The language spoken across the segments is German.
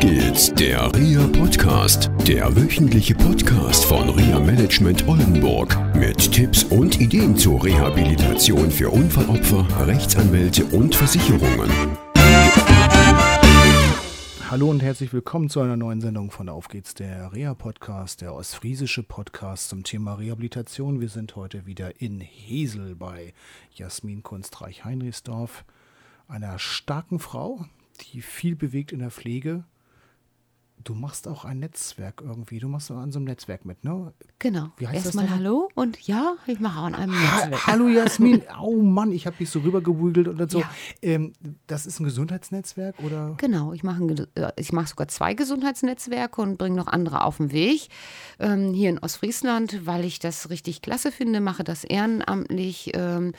geht's, der RIA Podcast, der wöchentliche Podcast von RIA Management Oldenburg mit Tipps und Ideen zur Rehabilitation für Unfallopfer, Rechtsanwälte und Versicherungen. Hallo und herzlich willkommen zu einer neuen Sendung von Auf geht's, der REA Podcast, der ostfriesische Podcast zum Thema Rehabilitation. Wir sind heute wieder in Hesel bei Jasmin Kunstreich Heinrichsdorf, einer starken Frau, die viel bewegt in der Pflege. Du machst auch ein Netzwerk irgendwie. Du machst an so einem Netzwerk mit, ne? Genau. Wie heißt das Erstmal nochmal? Hallo und ja, ich mache auch an einem Ha Netzwerk. Hallo Jasmin. Oh Mann, ich habe dich so rübergegoogelt und so. Ja. Ähm, das ist ein Gesundheitsnetzwerk oder? Genau, ich mache äh, ich mache sogar zwei Gesundheitsnetzwerke und bringe noch andere auf den Weg. Ähm, hier in Ostfriesland, weil ich das richtig klasse finde, mache das ehrenamtlich ähm,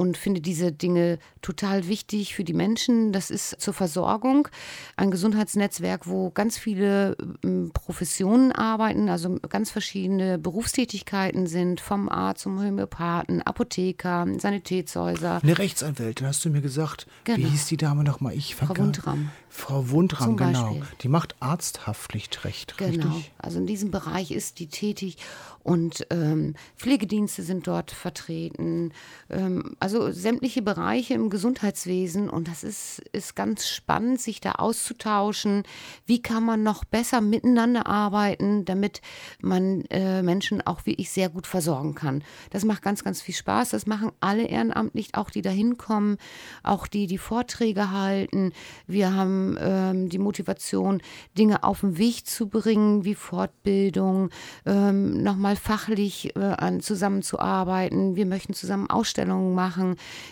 und finde diese Dinge total wichtig für die Menschen. Das ist zur Versorgung ein Gesundheitsnetzwerk, wo ganz viele ähm, Professionen arbeiten, also ganz verschiedene Berufstätigkeiten sind, vom Arzt zum Homöopathen, Apotheker, Sanitätshäuser. Eine Rechtsanwältin, hast du mir gesagt. Wie Genau. hieß die Dame nochmal? Ich Frau. Wundram. Frau Wundram, genau. Die macht Arzthaftpflichtrecht, Genau, richtig? also in diesem Bereich ist die tätig und ähm, Pflegedienste sind dort vertreten. Ähm, also sämtliche Bereiche im Gesundheitswesen und das ist, ist ganz spannend, sich da auszutauschen. Wie kann man noch besser miteinander arbeiten, damit man äh, Menschen auch wirklich sehr gut versorgen kann. Das macht ganz, ganz viel Spaß. Das machen alle ehrenamtlich, auch die da hinkommen, auch die, die Vorträge halten. Wir haben ähm, die Motivation, Dinge auf den Weg zu bringen, wie Fortbildung, ähm, nochmal fachlich äh, an, zusammenzuarbeiten. Wir möchten zusammen Ausstellungen machen,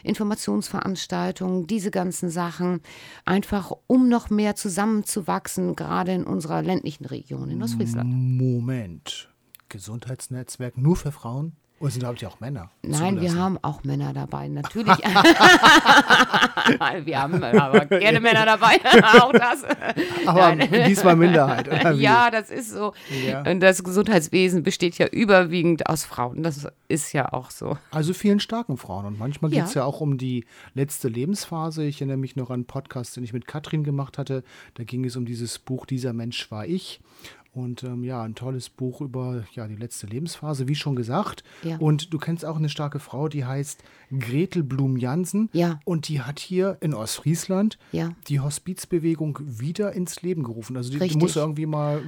Informationsveranstaltungen, diese ganzen Sachen, einfach um noch mehr zusammenzuwachsen, gerade in unserer ländlichen Region in Ostfriesland. Moment. Gesundheitsnetzwerk nur für Frauen? Oder sind habt ihr auch Männer? Nein, wir zugelassen? haben auch Männer dabei, natürlich. wir haben aber gerne Männer dabei, auch das. Aber Nein. diesmal Minderheit, oder wie? Ja, das ist so. Ja. Und das Gesundheitswesen besteht ja überwiegend aus Frauen. Das ist ja auch so. Also vielen starken Frauen. Und manchmal geht es Ja. ja auch um die letzte Lebensphase. Ich erinnere mich noch an einen Podcast, den ich mit Katrin gemacht hatte. Da ging es um dieses Buch Dieser Mensch war ich. Und ähm, ja, ein tolles Buch über ja, die letzte Lebensphase, wie schon gesagt. Ja. Und du kennst auch eine starke Frau, die heißt Gretel Blum-Jansen. Ja. Und die hat hier in Ostfriesland Ja. die Hospizbewegung wieder ins Leben gerufen. Also die, die muss irgendwie mal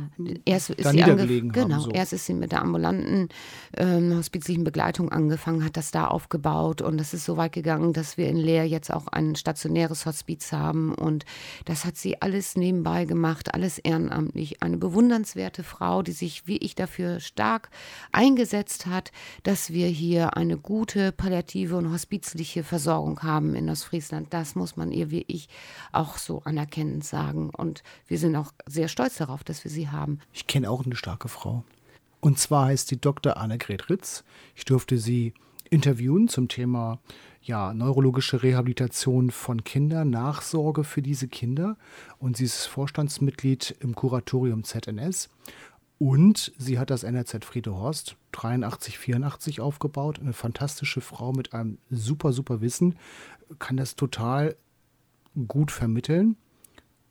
Erst ist da sie niedergelegen angef- genau, haben. So. erst ist sie mit der ambulanten ähm, hospizlichen Begleitung angefangen, hat das da aufgebaut und das ist so weit gegangen, dass wir in Leer jetzt auch ein stationäres Hospiz haben und das hat sie alles nebenbei gemacht, alles ehrenamtlich. Eine bewundernswerte Frau, die sich wie ich dafür stark eingesetzt hat, dass wir hier eine gute palliative und hospizliche Versorgung haben in Ostfriesland. Das muss man ihr wie ich auch so anerkennend sagen und wir sind auch sehr stolz darauf, dass wir sie haben. Ich kenne auch eine starke Frau. Und zwar heißt die Dr. Annegret Ritz. Ich durfte sie interviewen zum Thema ja, neurologische Rehabilitation von Kindern, Nachsorge für diese Kinder. Und sie ist Vorstandsmitglied im Kuratorium ZNS. Und sie hat das NRZ Friedehorst 83, 84 aufgebaut. Eine fantastische Frau mit einem super, super Wissen. Kann das total gut vermitteln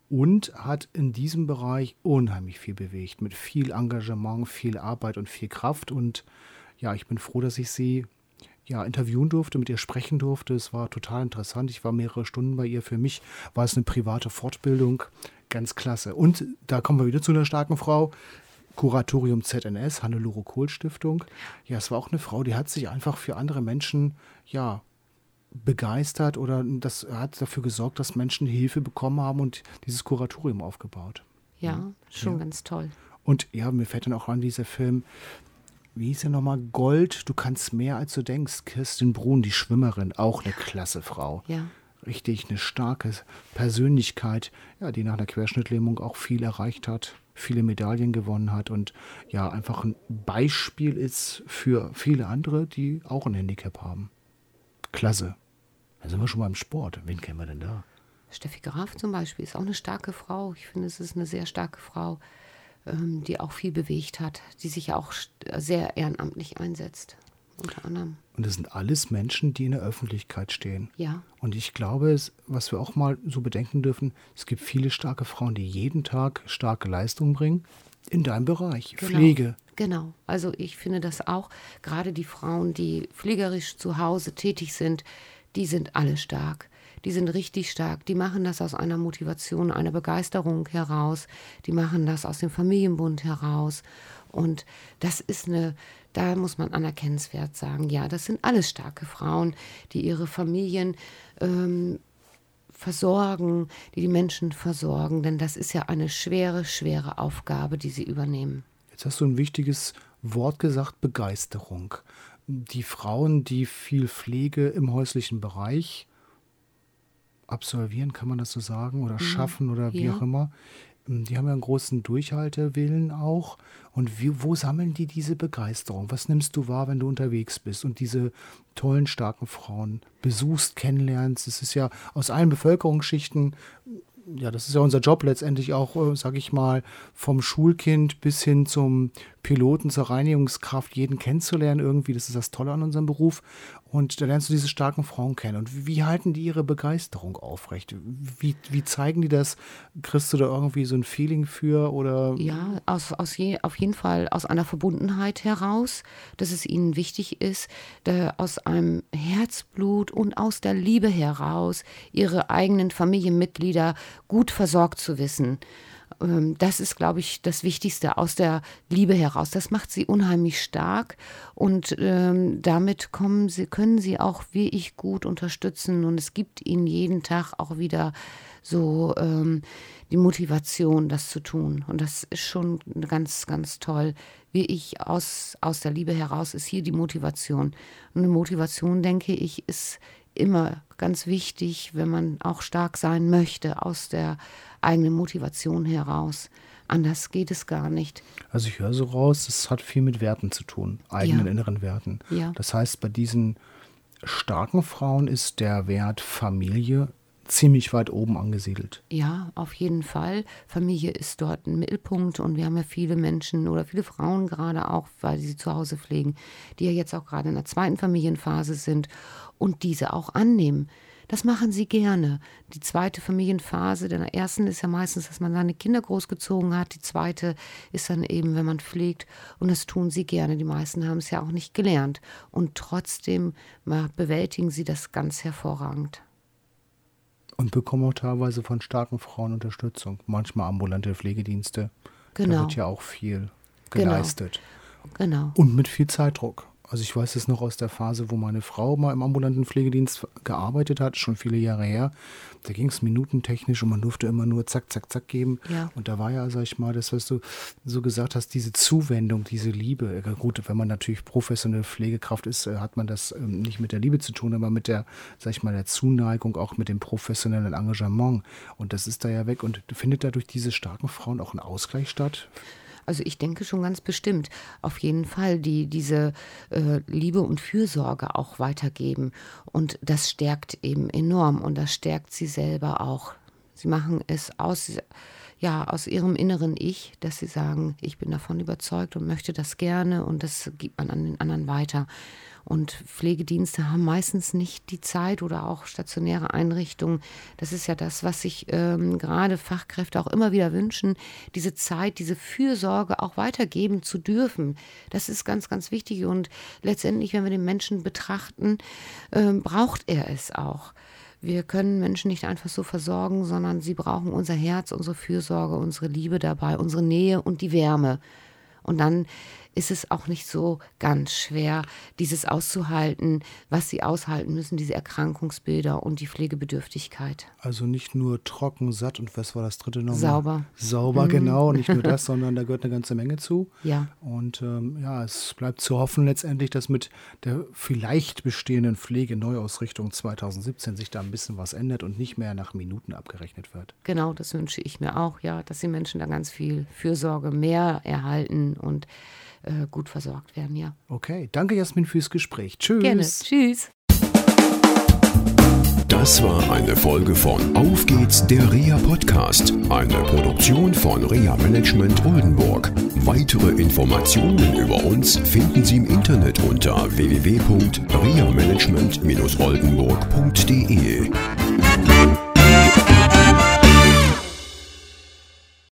und hat in diesem Bereich unheimlich viel bewegt, mit viel Engagement, viel Arbeit und viel Kraft. Und ja, ich bin froh, dass ich sie ja, interviewen durfte, mit ihr sprechen durfte. Es war total interessant. Ich war mehrere Stunden bei ihr. Für mich war es eine private Fortbildung. Ganz klasse. Und da kommen wir wieder zu einer starken Frau. Kuratorium ZNS, Hannelore Kohl Stiftung. Ja, es war auch eine Frau, die hat sich einfach für andere Menschen, ja, begeistert oder das hat dafür gesorgt, dass Menschen Hilfe bekommen haben und dieses Kuratorium aufgebaut. Ja, schon ganz toll. Und ja, mir fällt dann auch an dieser Film, wie hieß er nochmal? Gold, du kannst mehr als du denkst. Kirstin Brun, die Schwimmerin, auch eine klasse Frau. Ja. Richtig, eine starke Persönlichkeit, ja, die nach einer Querschnittlähmung auch viel erreicht hat, viele Medaillen gewonnen hat und ja, einfach ein Beispiel ist für viele andere, die auch ein Handicap haben. Klasse. Da sind wir schon mal im Sport. Wen kennen wir denn da? Steffi Graf zum Beispiel ist auch eine starke Frau. Ich finde, es ist eine sehr starke Frau, ähm, die auch viel bewegt hat, die sich auch sehr ehrenamtlich einsetzt. unter anderem. Und das sind alles Menschen, die in der Öffentlichkeit stehen. Ja. Und ich glaube, es, was wir auch mal so bedenken dürfen, es gibt viele starke Frauen, die jeden Tag starke Leistungen bringen in deinem Bereich, Genau. Pflege. Genau. Also ich finde das auch, gerade die Frauen, die pflegerisch zu Hause tätig sind, die sind alle stark. Die sind richtig stark. Die machen das aus einer Motivation, einer Begeisterung heraus. Die machen das aus dem Familienbund heraus. Und das ist eine, da muss man anerkennenswert sagen, ja, das sind alles starke Frauen, die ihre Familien ähm, versorgen, die die Menschen versorgen. Denn das ist ja eine schwere, schwere Aufgabe, die sie übernehmen. Jetzt hast du ein wichtiges Wort gesagt, Begeisterung. Die Frauen, die viel Pflege im häuslichen Bereich absolvieren, kann man das so sagen, oder schaffen oder wie Mhm. Ja. auch immer, ähm, die haben ja einen großen Durchhaltewillen auch. Und wie, wo sammeln die diese Begeisterung? Was nimmst du wahr, wenn du unterwegs bist und diese tollen, starken Frauen besuchst, kennenlernst? Es ist ja aus allen Bevölkerungsschichten ja, das ist ja unser Job letztendlich auch, äh, sag ich mal, vom Schulkind bis hin zum Piloten, zur Reinigungskraft, jeden kennenzulernen irgendwie. Das ist das Tolle an unserem Beruf. Und da lernst du diese starken Frauen kennen. Und wie, halten die ihre Begeisterung aufrecht? Wie, wie zeigen die das? Kriegst du da irgendwie so ein Feeling für oder? Ja, aus, aus je, auf jeden Fall aus einer Verbundenheit heraus, dass es ihnen wichtig ist, da aus einem Herzblut und aus der Liebe heraus ihre eigenen Familienmitglieder gut versorgt zu wissen. Ähm, Das ist, glaube ich, das Wichtigste aus der Liebe heraus. Das macht sie unheimlich stark und ähm, damit kommen sie, können sie auch wie ich gut unterstützen und es gibt ihnen jeden Tag auch wieder so ähm, die Motivation, das zu tun. Und das ist schon ganz, ganz toll. Wie ich aus, aus der Liebe heraus ist hier die Motivation. Und eine Motivation, denke ich, ist immer ganz wichtig, wenn man auch stark sein möchte, aus der eigenen Motivation heraus. Anders geht es gar nicht. Also ich höre so raus, es hat viel mit Werten zu tun, eigenen Ja. inneren Werten. Ja. Das heißt, bei diesen starken Frauen ist der Wert Familie ziemlich weit oben angesiedelt. Ja, auf jeden Fall. Familie ist dort ein Mittelpunkt und wir haben ja viele Menschen oder viele Frauen gerade auch, weil sie zu Hause pflegen, die ja jetzt auch gerade in der zweiten Familienphase sind und diese auch annehmen. Das machen sie gerne. Die zweite Familienphase, denn der ersten ist ja meistens, dass man seine Kinder großgezogen hat. Die zweite ist dann eben, wenn man pflegt. Und das tun sie gerne. Die meisten haben es ja auch nicht gelernt. Und trotzdem ma- bewältigen sie das ganz hervorragend. Und bekommen auch teilweise von starken Frauen Unterstützung. Manchmal ambulante Pflegedienste. Da Genau. wird ja auch viel Genau. geleistet. Genau. Und mit viel Zeitdruck. Also ich weiß es noch aus der Phase, wo meine Frau mal im ambulanten Pflegedienst gearbeitet hat, schon viele Jahre her. Da ging es minutentechnisch und man durfte immer nur zack, zack, zack geben. Ja. Und da war ja, sag ich mal, das, was du so gesagt hast, diese Zuwendung, diese Liebe. Gut, wenn man natürlich professionelle Pflegekraft ist, äh, hat man das ähm, nicht mit der Liebe zu tun, aber mit der, sag ich mal, der Zuneigung, auch mit dem professionellen Engagement. Und das ist da ja weg. Und findet da durch diese starken Frauen auch ein Ausgleich statt? Also ich denke schon ganz bestimmt. Auf jeden Fall, die diese äh, Liebe und Fürsorge auch weitergeben. Und das stärkt eben enorm und das stärkt sie selber auch. Sie machen es aus, ja, aus ihrem inneren Ich, dass sie sagen, ich bin davon überzeugt und möchte das gerne und das gibt man an den anderen weiter. Und Pflegedienste haben meistens nicht die Zeit oder auch stationäre Einrichtungen. Das ist ja das, was sich ähm, gerade Fachkräfte auch immer wieder wünschen, diese Zeit, diese Fürsorge auch weitergeben zu dürfen. Das ist ganz, ganz wichtig. Und letztendlich, wenn wir den Menschen betrachten, ähm, braucht er es auch. Wir können Menschen nicht einfach so versorgen, sondern sie brauchen unser Herz, unsere Fürsorge, unsere Liebe dabei, unsere Nähe und die Wärme. Und dann ist es auch nicht so ganz schwer, dieses auszuhalten, was sie aushalten müssen, diese Erkrankungsbilder und die Pflegebedürftigkeit. Also nicht nur trocken, satt und was war das dritte nochmal? Sauber. Sauber, genau. Nicht nur das, sondern da gehört eine ganze Menge zu. Ja. Und ähm, ja, es bleibt zu hoffen letztendlich, dass mit der vielleicht bestehenden Pflegeneuausrichtung 2017 sich da ein bisschen was ändert und nicht mehr nach Minuten abgerechnet wird. Genau, das wünsche ich mir auch, ja, dass die Menschen da ganz viel Fürsorge mehr erhalten und äh, gut versorgt werden, ja. Okay, danke Jasmin fürs Gespräch. Tschüss. Gerne. Tschüss. Das war eine Folge von Auf geht's, der REA Podcast, eine Produktion von REA Management Oldenburg. Weitere Informationen über uns finden Sie im Internet unter www.reamanagement-oldenburg.de.